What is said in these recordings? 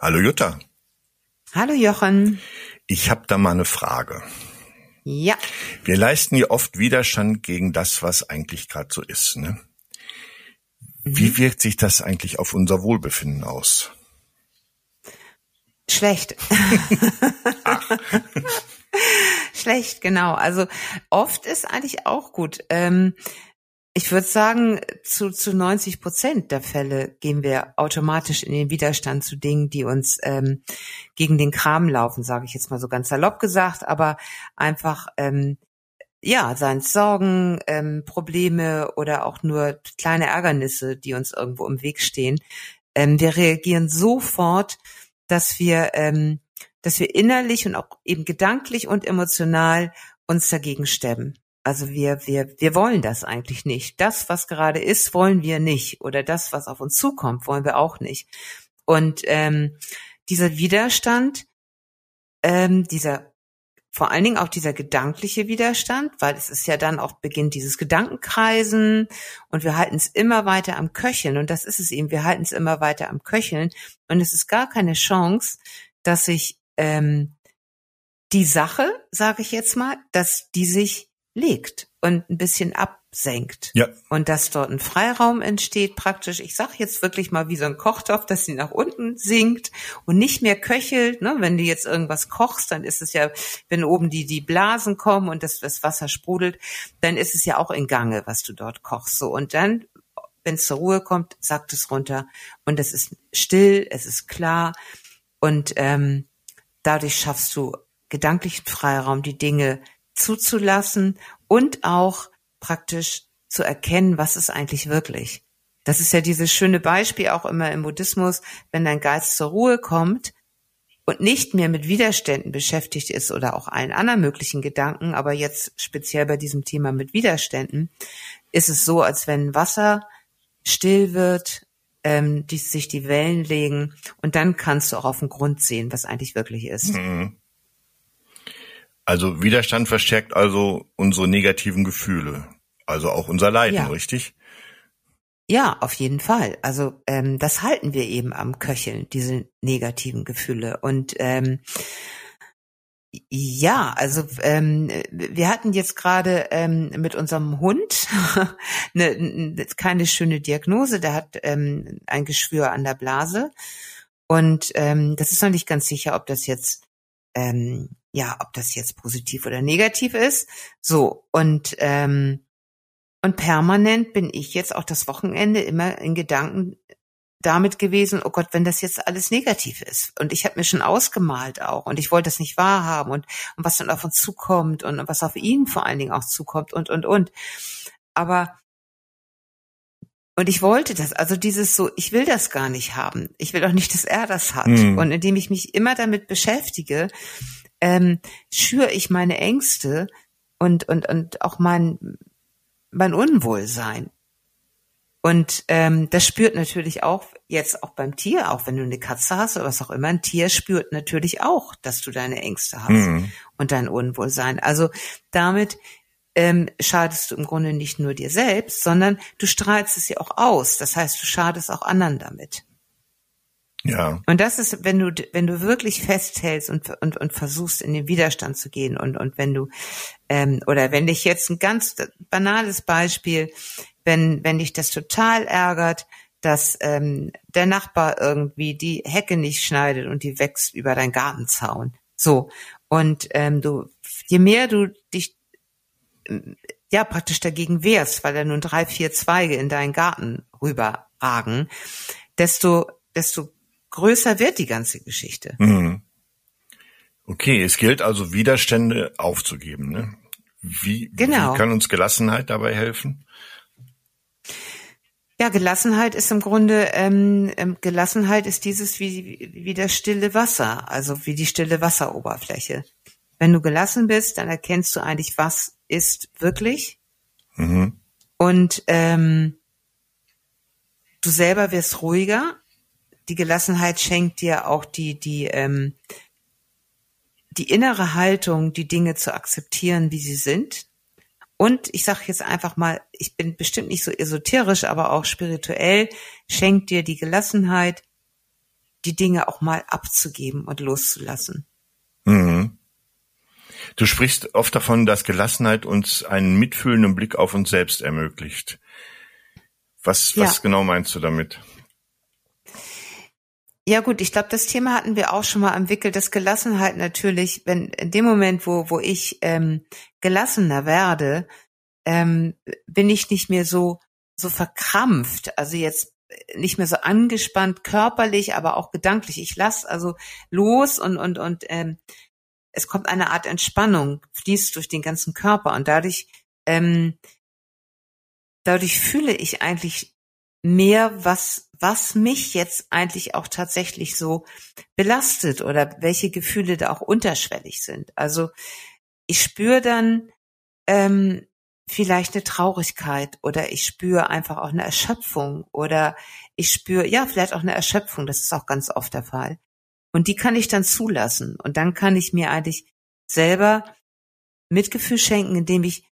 Hallo Jutta. Hallo Jochen. Ich habe da mal eine Frage. Ja. Wir leisten ja oft Widerstand gegen das, was eigentlich gerade so ist. Ne? Wie mhm. wirkt sich das eigentlich auf unser Wohlbefinden aus? Schlecht. Schlecht, genau. Also oft ist eigentlich auch gut. Ähm, ich würde sagen, zu, zu 90 Prozent der Fälle gehen wir automatisch in den Widerstand zu Dingen, die uns ähm, gegen den Kram laufen, sage ich jetzt mal so ganz salopp gesagt, aber einfach ähm, ja, seien es Sorgen, ähm, Probleme oder auch nur kleine Ärgernisse, die uns irgendwo im Weg stehen. Ähm, wir reagieren sofort, dass wir, ähm, dass wir innerlich und auch eben gedanklich und emotional uns dagegen stemmen. Also wir, wir, wir wollen das eigentlich nicht. Das, was gerade ist, wollen wir nicht. Oder das, was auf uns zukommt, wollen wir auch nicht. Und ähm, dieser Widerstand, ähm, dieser vor allen Dingen auch dieser gedankliche Widerstand, weil es ist ja dann auch beginnt dieses Gedankenkreisen und wir halten es immer weiter am Köcheln und das ist es eben, wir halten es immer weiter am Köcheln und es ist gar keine Chance, dass sich ähm, die Sache, sage ich jetzt mal, dass die sich legt und ein bisschen absenkt. Ja. Und dass dort ein Freiraum entsteht, praktisch, ich sag jetzt wirklich mal wie so ein Kochtopf, dass sie nach unten sinkt und nicht mehr köchelt. Ne? Wenn du jetzt irgendwas kochst, dann ist es ja, wenn oben die, die Blasen kommen und das, das Wasser sprudelt, dann ist es ja auch in Gange, was du dort kochst. So, und dann, wenn es zur Ruhe kommt, sagt es runter und es ist still, es ist klar und ähm, dadurch schaffst du gedanklichen Freiraum, die Dinge zuzulassen und auch praktisch zu erkennen, was ist eigentlich wirklich. Das ist ja dieses schöne Beispiel auch immer im Buddhismus, wenn dein Geist zur Ruhe kommt und nicht mehr mit Widerständen beschäftigt ist oder auch allen anderen möglichen Gedanken, aber jetzt speziell bei diesem Thema mit Widerständen, ist es so, als wenn Wasser still wird, ähm, die sich die Wellen legen und dann kannst du auch auf den Grund sehen, was eigentlich wirklich ist. Mhm. Also Widerstand verstärkt also unsere negativen Gefühle, also auch unser Leiden, ja. richtig? Ja, auf jeden Fall. Also ähm, das halten wir eben am Köcheln, diese negativen Gefühle. Und ähm, ja, also ähm, wir hatten jetzt gerade ähm, mit unserem Hund eine, eine, keine schöne Diagnose. Der hat ähm, ein Geschwür an der Blase und ähm, das ist noch nicht ganz sicher, ob das jetzt ähm, ja, ob das jetzt positiv oder negativ ist. So, und, ähm, und permanent bin ich jetzt auch das Wochenende immer in Gedanken damit gewesen, oh Gott, wenn das jetzt alles negativ ist. Und ich habe mir schon ausgemalt auch und ich wollte das nicht wahrhaben und, und was dann auf uns zukommt und, und was auf ihn vor allen Dingen auch zukommt und, und, und. Aber und ich wollte das, also dieses so, ich will das gar nicht haben. Ich will auch nicht, dass er das hat. Mhm. Und indem ich mich immer damit beschäftige, ähm, schüre ich meine Ängste und, und, und auch mein, mein Unwohlsein. Und ähm, das spürt natürlich auch jetzt auch beim Tier, auch wenn du eine Katze hast oder was auch immer, ein Tier spürt natürlich auch, dass du deine Ängste hast mhm. und dein Unwohlsein. Also damit ähm, schadest du im Grunde nicht nur dir selbst, sondern du strahlst es ja auch aus. Das heißt, du schadest auch anderen damit. Ja. Und das ist, wenn du, wenn du wirklich festhältst und, und, und versuchst, in den Widerstand zu gehen und, und wenn du, ähm, oder wenn dich jetzt ein ganz banales Beispiel, wenn, wenn dich das total ärgert, dass ähm, der Nachbar irgendwie die Hecke nicht schneidet und die wächst über deinen Gartenzaun. So. Und ähm, du, je mehr du dich ja praktisch dagegen wehrst, weil da nun drei, vier Zweige in deinen Garten rüberragen, desto, desto größer wird die ganze Geschichte. Mhm. Okay, es gilt also Widerstände aufzugeben. Ne? Wie, genau. wie kann uns Gelassenheit dabei helfen? Ja, Gelassenheit ist im Grunde, ähm, ähm, Gelassenheit ist dieses wie, wie das stille Wasser, also wie die stille Wasseroberfläche. Wenn du gelassen bist, dann erkennst du eigentlich, was ist wirklich. Mhm. Und ähm, du selber wirst ruhiger. Die Gelassenheit schenkt dir auch die, die, ähm, die innere Haltung, die Dinge zu akzeptieren, wie sie sind. Und ich sage jetzt einfach mal, ich bin bestimmt nicht so esoterisch, aber auch spirituell, schenkt dir die Gelassenheit, die Dinge auch mal abzugeben und loszulassen. Mhm. Du sprichst oft davon, dass Gelassenheit uns einen mitfühlenden Blick auf uns selbst ermöglicht. Was, was ja. genau meinst du damit? Ja gut, ich glaube, das Thema hatten wir auch schon mal entwickelt, dass Gelassenheit natürlich, wenn in dem Moment, wo, wo ich ähm, gelassener werde, ähm, bin ich nicht mehr so, so verkrampft. Also jetzt nicht mehr so angespannt körperlich, aber auch gedanklich. Ich lasse also los und und und ähm, es kommt eine Art Entspannung, fließt durch den ganzen Körper und dadurch ähm, dadurch fühle ich eigentlich mehr, was was mich jetzt eigentlich auch tatsächlich so belastet oder welche Gefühle da auch unterschwellig sind. Also ich spüre dann ähm, vielleicht eine Traurigkeit oder ich spüre einfach auch eine Erschöpfung oder ich spüre, ja, vielleicht auch eine Erschöpfung, das ist auch ganz oft der Fall. Und die kann ich dann zulassen und dann kann ich mir eigentlich selber Mitgefühl schenken, indem ich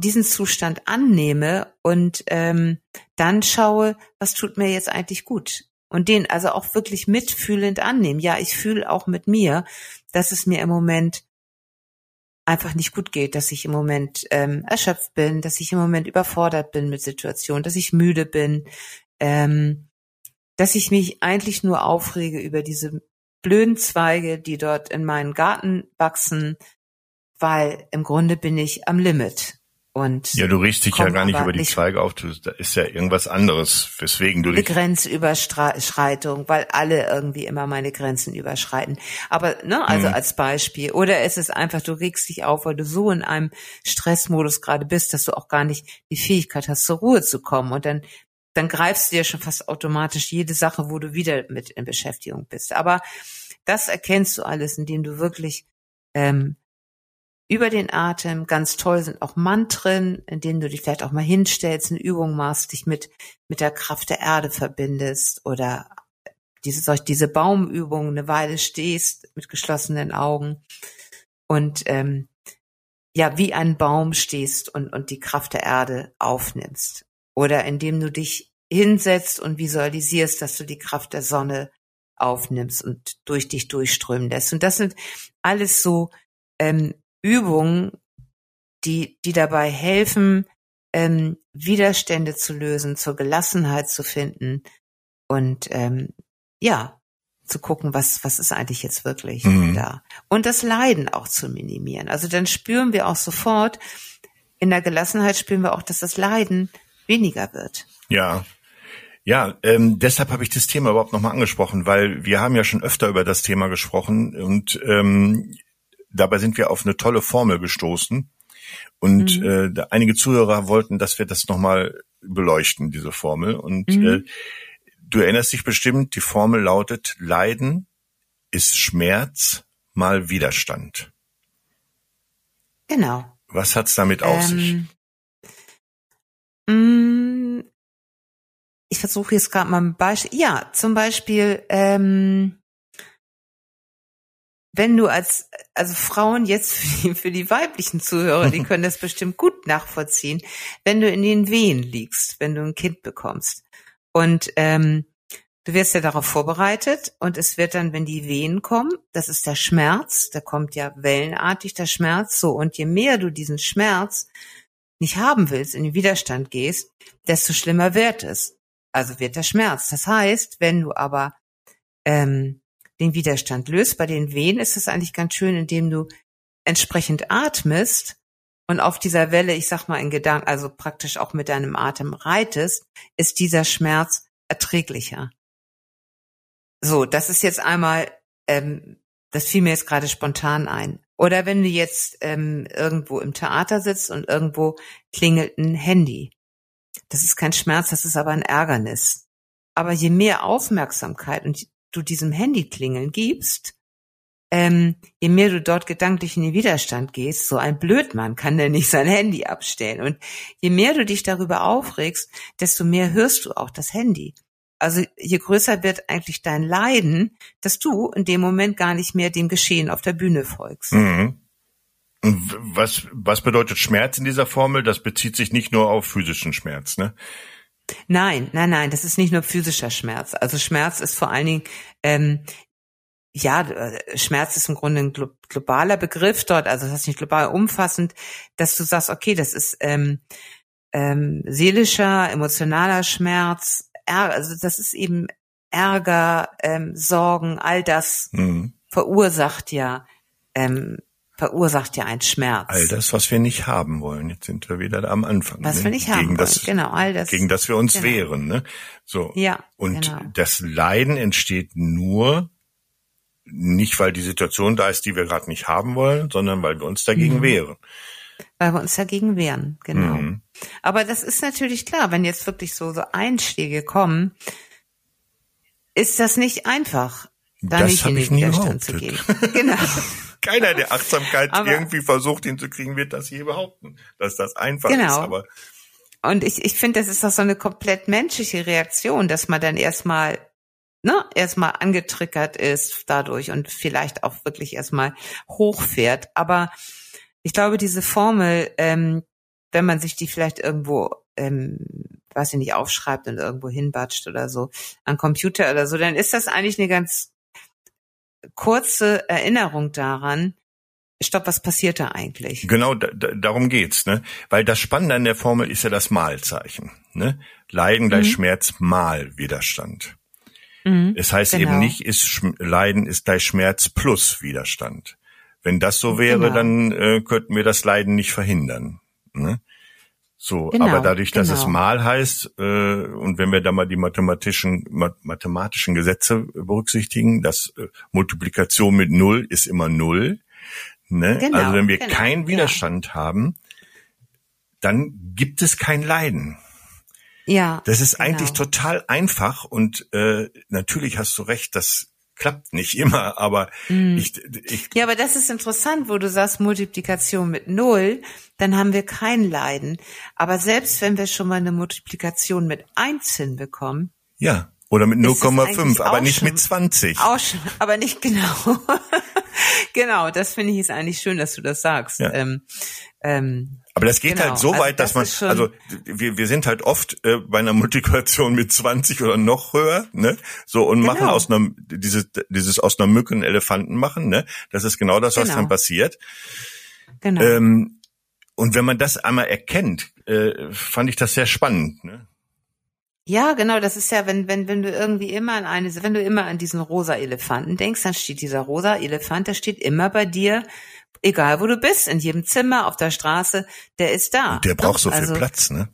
diesen Zustand annehme und ähm, dann schaue, was tut mir jetzt eigentlich gut. Und den also auch wirklich mitfühlend annehmen. Ja, ich fühle auch mit mir, dass es mir im Moment einfach nicht gut geht, dass ich im Moment ähm, erschöpft bin, dass ich im Moment überfordert bin mit Situationen, dass ich müde bin, ähm, dass ich mich eigentlich nur aufrege über diese blöden Zweige, die dort in meinen Garten wachsen, weil im Grunde bin ich am Limit. Und ja, du riechst dich ja gar nicht über die Zweige auf, du, da ist ja irgendwas anderes, weswegen du dich... Grenzüberschreitung, weil alle irgendwie immer meine Grenzen überschreiten. Aber, ne, also hm. als Beispiel. Oder ist es einfach, du regst dich auf, weil du so in einem Stressmodus gerade bist, dass du auch gar nicht die Fähigkeit hast, zur Ruhe zu kommen. Und dann, dann greifst du ja schon fast automatisch jede Sache, wo du wieder mit in Beschäftigung bist. Aber das erkennst du alles, indem du wirklich ähm, über den Atem. Ganz toll sind auch Mantren, in denen du dich vielleicht auch mal hinstellst, eine Übung machst, dich mit, mit der Kraft der Erde verbindest oder diese, diese Baumübung eine Weile stehst mit geschlossenen Augen und ähm, ja, wie ein Baum stehst und, und die Kraft der Erde aufnimmst. Oder indem du dich hinsetzt und visualisierst, dass du die Kraft der Sonne aufnimmst und durch dich durchströmen lässt. Und das sind alles so ähm, Übungen, die, die dabei helfen, ähm, Widerstände zu lösen, zur Gelassenheit zu finden und ähm, ja, zu gucken, was, was ist eigentlich jetzt wirklich mhm. da. Und das Leiden auch zu minimieren. Also dann spüren wir auch sofort, in der Gelassenheit spüren wir auch, dass das Leiden weniger wird. Ja. Ja, ähm, deshalb habe ich das Thema überhaupt nochmal angesprochen, weil wir haben ja schon öfter über das Thema gesprochen und ähm, dabei sind wir auf eine tolle Formel gestoßen. Und mhm. äh, einige Zuhörer wollten, dass wir das nochmal beleuchten, diese Formel. Und mhm. äh, du erinnerst dich bestimmt, die Formel lautet, Leiden ist Schmerz mal Widerstand. Genau. Was hat's damit auf ähm, sich? Mm, ich versuche jetzt gerade mal ein Beispiel. Ja, zum Beispiel, ähm, wenn du als, also Frauen jetzt für die, für die weiblichen Zuhörer, die können das bestimmt gut nachvollziehen, wenn du in den Wehen liegst, wenn du ein Kind bekommst. Und ähm, du wirst ja darauf vorbereitet und es wird dann, wenn die Wehen kommen, das ist der Schmerz, da kommt ja wellenartig der Schmerz, so und je mehr du diesen Schmerz nicht haben willst, in den Widerstand gehst, desto schlimmer wird es. Also wird der Schmerz. Das heißt, wenn du aber ähm, den Widerstand löst. Bei den Wehen ist es eigentlich ganz schön, indem du entsprechend atmest und auf dieser Welle, ich sag mal in Gedanken, also praktisch auch mit deinem Atem reitest, ist dieser Schmerz erträglicher. So, das ist jetzt einmal, ähm, das fiel mir jetzt gerade spontan ein. Oder wenn du jetzt ähm, irgendwo im Theater sitzt und irgendwo klingelt ein Handy. Das ist kein Schmerz, das ist aber ein Ärgernis. Aber je mehr Aufmerksamkeit und du diesem Handy klingeln gibst, ähm, je mehr du dort gedanklich in den Widerstand gehst, so ein Blödmann kann der nicht sein Handy abstellen. Und je mehr du dich darüber aufregst, desto mehr hörst du auch das Handy. Also je größer wird eigentlich dein Leiden, dass du in dem Moment gar nicht mehr dem Geschehen auf der Bühne folgst. Mhm. Was, was bedeutet Schmerz in dieser Formel? Das bezieht sich nicht nur auf physischen Schmerz, ne? Nein, nein, nein, das ist nicht nur physischer Schmerz. Also Schmerz ist vor allen Dingen, ähm, ja, äh, Schmerz ist im Grunde ein globaler Begriff dort, also das heißt nicht global umfassend, dass du sagst, okay, das ist ähm, ähm, seelischer, emotionaler Schmerz, also das ist eben Ärger, ähm, Sorgen, all das mhm. verursacht ja ähm, verursacht ja einen Schmerz. All das, was wir nicht haben wollen. Jetzt sind wir wieder da am Anfang. Was ne? wir nicht haben gegen wollen. genau, all das. Gegen das wir uns genau. wehren. Ne? So. Ja. Und genau. das Leiden entsteht nur nicht, weil die Situation da ist, die wir gerade nicht haben wollen, sondern weil wir uns dagegen mhm. wehren. Weil wir uns dagegen wehren, genau. Mhm. Aber das ist natürlich klar, wenn jetzt wirklich so, so Einschläge kommen, ist das nicht einfach, da das nicht in den Widerstand zu gehen. Genau. Keiner, der Achtsamkeit aber, irgendwie versucht hinzukriegen, wird das hier behaupten, dass das einfach genau. ist. Aber und ich, ich finde, das ist doch so eine komplett menschliche Reaktion, dass man dann erstmal ne, erstmal angetriggert ist dadurch und vielleicht auch wirklich erstmal hochfährt. Aber ich glaube, diese Formel, ähm, wenn man sich die vielleicht irgendwo, ähm, weiß ich nicht, aufschreibt und irgendwo hinbatscht oder so, an Computer oder so, dann ist das eigentlich eine ganz kurze Erinnerung daran, Stopp, was passiert da eigentlich? Genau, da, da, darum geht's, ne? Weil das Spannende an der Formel ist ja das Malzeichen, ne? Leiden gleich mhm. Schmerz mal Widerstand. Mhm, es heißt genau. eben nicht, ist Sch Leiden ist gleich Schmerz plus Widerstand. Wenn das so wäre, genau. dann äh, könnten wir das Leiden nicht verhindern. Ne? So, genau, aber dadurch, dass es genau. mal heißt, äh, und wenn wir da mal die mathematischen mathematischen Gesetze berücksichtigen, dass äh, Multiplikation mit null ist immer null. Ne? Genau, also wenn wir genau, keinen Widerstand ja. haben, dann gibt es kein Leiden. Ja. Das ist genau. eigentlich total einfach und äh, natürlich hast du recht, das klappt nicht immer, aber mm. ich, ich. Ja, aber das ist interessant, wo du sagst Multiplikation mit null, dann haben wir kein Leiden. Aber selbst wenn wir schon mal eine Multiplikation mit eins hinbekommen. Ja. Oder mit 0,5, aber nicht schon, mit 20. Auch schon, aber nicht genau. genau, das finde ich ist eigentlich schön, dass du das sagst. Ja. Ähm, ähm, aber das geht halt genau. halt so also weit, dass das man, also wir, wir sind halt oft äh, bei einer Multiplikation mit 20 oder noch höher, ne? So und genau. machen aus einer dieses dieses aus einer Mücke einen Elefanten machen, ne? Das ist genau das, was genau. dann passiert. Genau. Ähm, und wenn man das einmal erkennt, äh, fand ich das sehr spannend. Ne? Ja, genau, das ist ja, wenn, wenn, wenn du irgendwie immer an eine, wenn du immer an diesen rosa Elefanten denkst, dann steht dieser rosa Elefant, der steht immer bei dir egal wo du bist, in jedem Zimmer, auf der Straße, der ist da. Und der braucht so also, viel Platz, ne?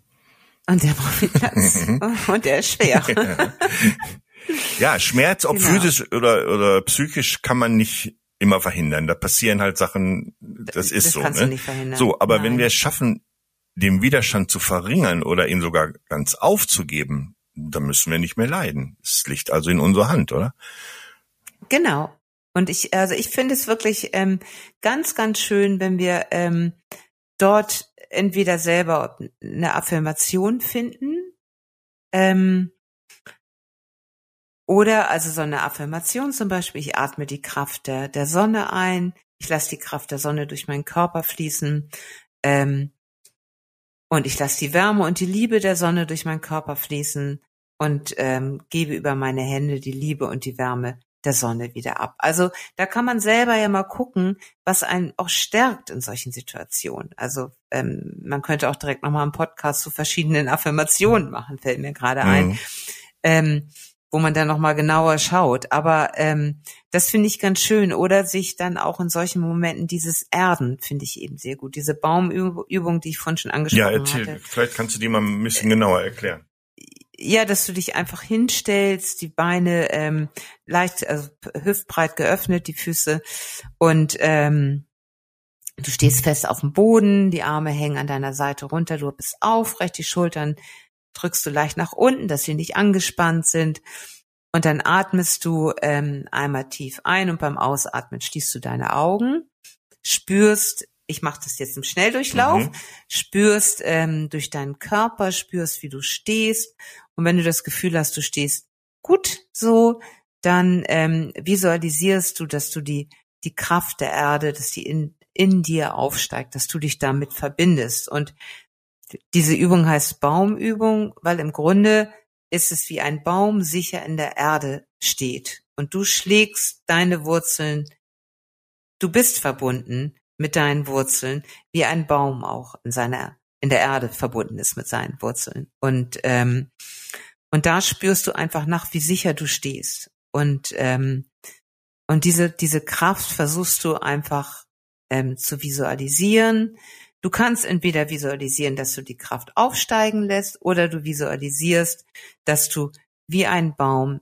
Und der braucht viel Platz. und der ist schwer. ja, Schmerz, ob genau. physisch oder, oder psychisch, kann man nicht immer verhindern. Da passieren halt Sachen, das ist das so. Kannst ne? du nicht verhindern. So, aber Nein. wenn wir es schaffen, den Widerstand zu verringern oder ihn sogar ganz aufzugeben, dann müssen wir nicht mehr leiden. Es liegt also in unserer Hand, oder? Genau. Und ich, also ich finde es wirklich ähm, ganz, ganz schön, wenn wir ähm, dort entweder selber eine Affirmation finden ähm, oder also so eine Affirmation zum Beispiel, ich atme die Kraft der, der Sonne ein, ich lasse die Kraft der Sonne durch meinen Körper fließen ähm, und ich lasse die Wärme und die Liebe der Sonne durch meinen Körper fließen und ähm, gebe über meine Hände die Liebe und die Wärme der Sonne wieder ab. Also da kann man selber ja mal gucken, was einen auch stärkt in solchen Situationen. Also ähm, man könnte auch direkt nochmal einen Podcast zu verschiedenen Affirmationen machen, fällt mir gerade mhm. ein. Ähm, wo man dann nochmal genauer schaut. Aber ähm, das finde ich ganz schön. Oder sich dann auch in solchen Momenten dieses Erden finde ich eben sehr gut. Diese Baumübung, die ich vorhin schon angesprochen habe. Ja, erzähl, hatte. vielleicht kannst du die mal ein bisschen genauer erklären ja, dass du dich einfach hinstellst, die Beine ähm, leicht, also hüftbreit geöffnet, die Füße. Und ähm, du stehst fest auf dem Boden, die Arme hängen an deiner Seite runter, du bist aufrecht, die Schultern drückst du leicht nach unten, dass sie nicht angespannt sind. Und dann atmest du ähm, einmal tief ein und beim Ausatmen schließt du deine Augen, spürst ich mache das jetzt im Schnelldurchlauf, mhm. spürst ähm, durch deinen Körper, spürst, wie du stehst. Und wenn du das Gefühl hast, du stehst gut so, dann ähm, visualisierst du, dass du die, die Kraft der Erde, dass die in, in dir aufsteigt, dass du dich damit verbindest. Und diese Übung heißt Baumübung, weil im Grunde ist es wie ein Baum sicher in der Erde steht. Und du schlägst deine Wurzeln, du bist verbunden mit deinen Wurzeln, wie ein Baum auch in seiner in der Erde verbunden ist mit seinen Wurzeln und ähm, und da spürst du einfach nach, wie sicher du stehst und ähm, und diese diese Kraft versuchst du einfach ähm, zu visualisieren. Du kannst entweder visualisieren, dass du die Kraft aufsteigen lässt, oder du visualisierst, dass du wie ein Baum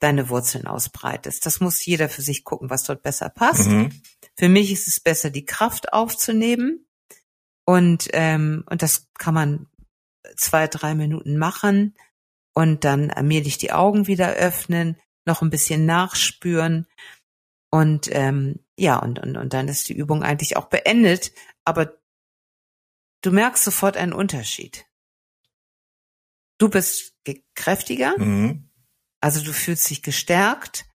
deine Wurzeln ausbreitest. Das muss jeder für sich gucken, was dort besser passt. Mhm. Für mich ist es besser, die Kraft aufzunehmen. Und, ähm, und das kann man zwei, drei Minuten machen und dann allmählich die Augen wieder öffnen, noch ein bisschen nachspüren. Und ähm, ja, und, und, und dann ist die Übung eigentlich auch beendet. Aber du merkst sofort einen Unterschied. Du bist kräftiger, mhm. also du fühlst dich gestärkt,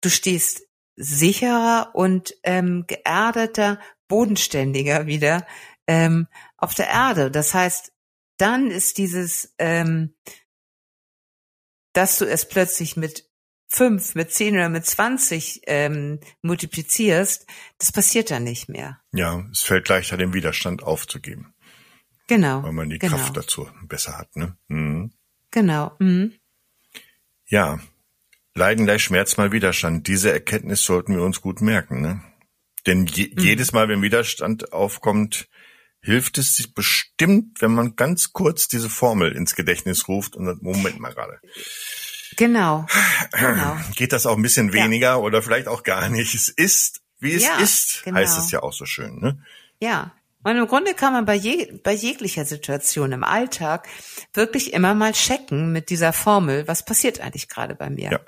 du stehst sicherer und ähm, geerdeter, bodenständiger wieder ähm, auf der Erde. Das heißt, dann ist dieses, ähm, dass du es plötzlich mit fünf, mit zehn oder mit zwanzig ähm, multiplizierst, das passiert dann nicht mehr. Ja, es fällt leichter, den Widerstand aufzugeben. Genau. Weil man die genau. Kraft dazu besser hat. Ne? Mhm. Genau. Mhm. Ja, Leiden gleich Schmerz mal Widerstand. Diese Erkenntnis sollten wir uns gut merken. Ne? Denn je, mhm. jedes Mal, wenn Widerstand aufkommt, hilft es sich bestimmt, wenn man ganz kurz diese Formel ins Gedächtnis ruft und sagt, Moment mal gerade. Genau. genau. Geht das auch ein bisschen weniger ja. oder vielleicht auch gar nicht? Es ist, wie es ja, ist, genau. heißt es ja auch so schön. Ne? Ja. Und im Grunde kann man bei, je, bei jeglicher Situation im Alltag wirklich immer mal checken mit dieser Formel, was passiert eigentlich gerade bei mir. Ja.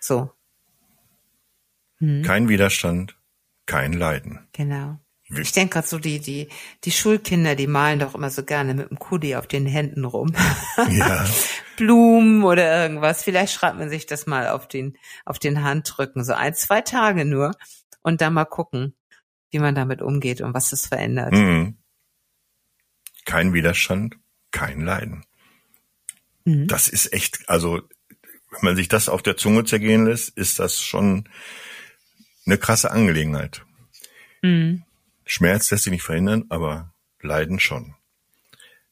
So. Hm. Kein Widerstand, kein Leiden. Genau. Ich denke gerade so, die, die, die Schulkinder, die malen doch immer so gerne mit dem Kudi auf den Händen rum. Ja. Blumen oder irgendwas. Vielleicht schreibt man sich das mal auf den, auf den Handrücken, so ein, zwei Tage nur und dann mal gucken, wie man damit umgeht und was es verändert. Mhm. Kein Widerstand, kein Leiden. Mhm. Das ist echt, also, wenn man sich das auf der Zunge zergehen lässt, ist das schon eine krasse Angelegenheit. Mhm. Schmerz lässt sich nicht verhindern, aber Leiden schon.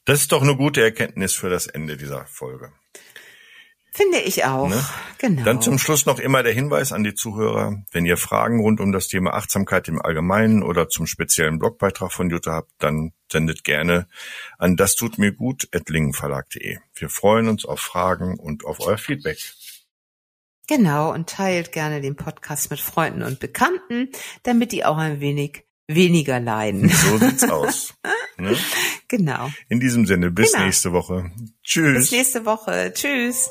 Das ist doch eine gute Erkenntnis für das Ende dieser Folge. Finde ich auch. Ne? Genau. Dann zum Schluss noch immer der Hinweis an die Zuhörer, wenn ihr Fragen rund um das Thema Achtsamkeit im Allgemeinen oder zum speziellen Blogbeitrag von Jutta habt, dann sendet gerne an das tut mir gut lingenverlag.de. Wir freuen uns auf Fragen und auf euer Feedback. Genau, und teilt gerne den Podcast mit Freunden und Bekannten, damit die auch ein wenig weniger leiden. So sieht's aus. Ne? Genau. In diesem Sinne, bis genau. nächste Woche. Tschüss. Bis nächste Woche. Tschüss.